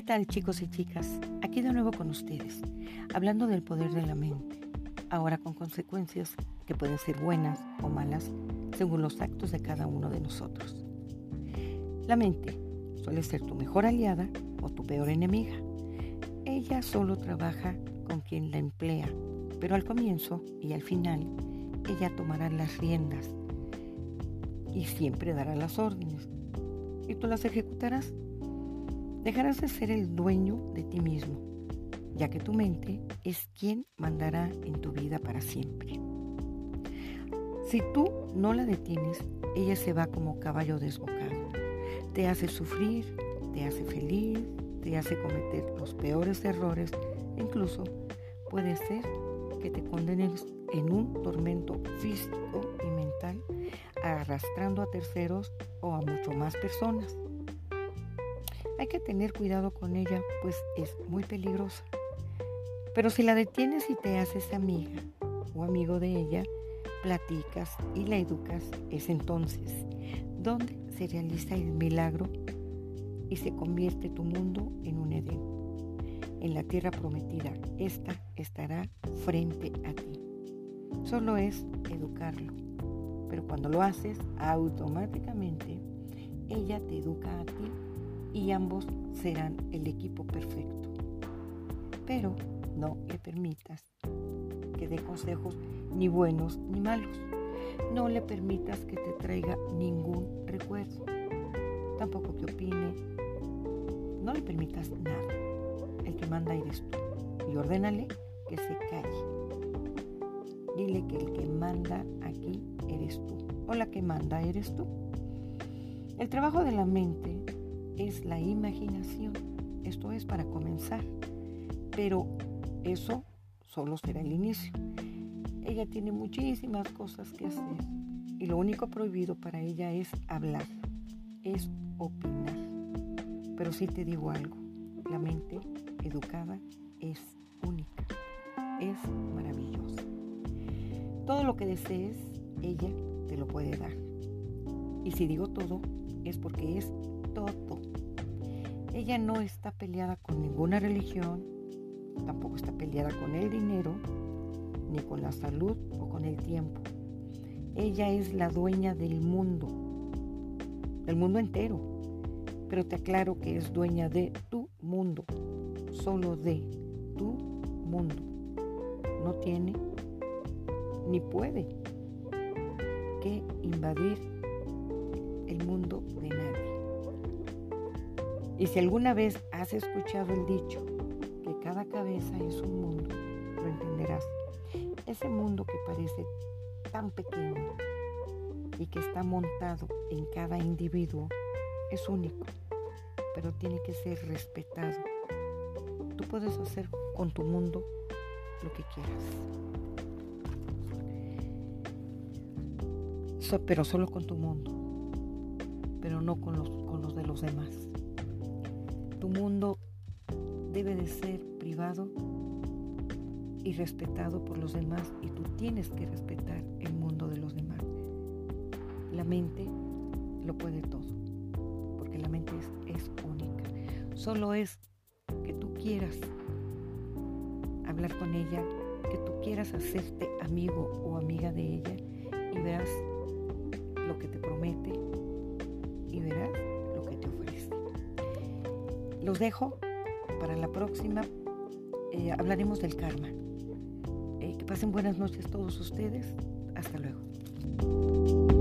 ¿Qué tal chicos y chicas? Aquí de nuevo con ustedes, hablando del poder de la mente, ahora con consecuencias que pueden ser buenas o malas según los actos de cada uno de nosotros. La mente suele ser tu mejor aliada o tu peor enemiga. Ella solo trabaja con quien la emplea, pero al comienzo y al final ella tomará las riendas y siempre dará las órdenes y tú las ejecutarás dejarás de ser el dueño de ti mismo, ya que tu mente es quien mandará en tu vida para siempre. Si tú no la detienes, ella se va como caballo desbocado. Te hace sufrir, te hace feliz, te hace cometer los peores errores incluso puede ser que te condenes en un tormento físico y mental arrastrando a terceros o a mucho más personas. Hay que tener cuidado con ella, pues es muy peligrosa. Pero si la detienes y te haces amiga o amigo de ella, platicas y la educas, es entonces donde se realiza el milagro y se convierte tu mundo en un Edén. En la tierra prometida, esta estará frente a ti. Solo es educarlo. Pero cuando lo haces, automáticamente ella te educa a ti y ambos serán el equipo perfecto. Pero no le permitas que dé consejos ni buenos ni malos. No le permitas que te traiga ningún recuerdo. Tampoco que opine. No le permitas nada. El que manda eres tú. Y ordénale que se calle. Dile que el que manda aquí eres tú. O la que manda eres tú. El trabajo de la mente es la imaginación. Esto es para comenzar. Pero eso solo será el inicio. Ella tiene muchísimas cosas que hacer y lo único prohibido para ella es hablar, es opinar. Pero sí te digo algo, la mente educada es única, es maravillosa. Todo lo que desees, ella te lo puede dar. Y si digo todo, es porque es todo. Ella no está peleada con ninguna religión, tampoco está peleada con el dinero, ni con la salud o con el tiempo. Ella es la dueña del mundo, del mundo entero. Pero te aclaro que es dueña de tu mundo, solo de tu mundo. No tiene ni puede que invadir el mundo de nadie. Y si alguna vez has escuchado el dicho que cada cabeza es un mundo, lo entenderás. Ese mundo que parece tan pequeño y que está montado en cada individuo es único, pero tiene que ser respetado. Tú puedes hacer con tu mundo lo que quieras. pero solo con tu mundo, pero no con los, con los de los demás. Tu mundo debe de ser privado y respetado por los demás y tú tienes que respetar el mundo de los demás. La mente lo puede todo, porque la mente es, única. Solo es que tú quieras hablar con ella, que tú quieras hacerte amigo o amiga de ella y verás lo que te promete los dejo para la próxima. Eh, hablaremos del karma. Eh, que pasen buenas noches todos ustedes. Hasta luego.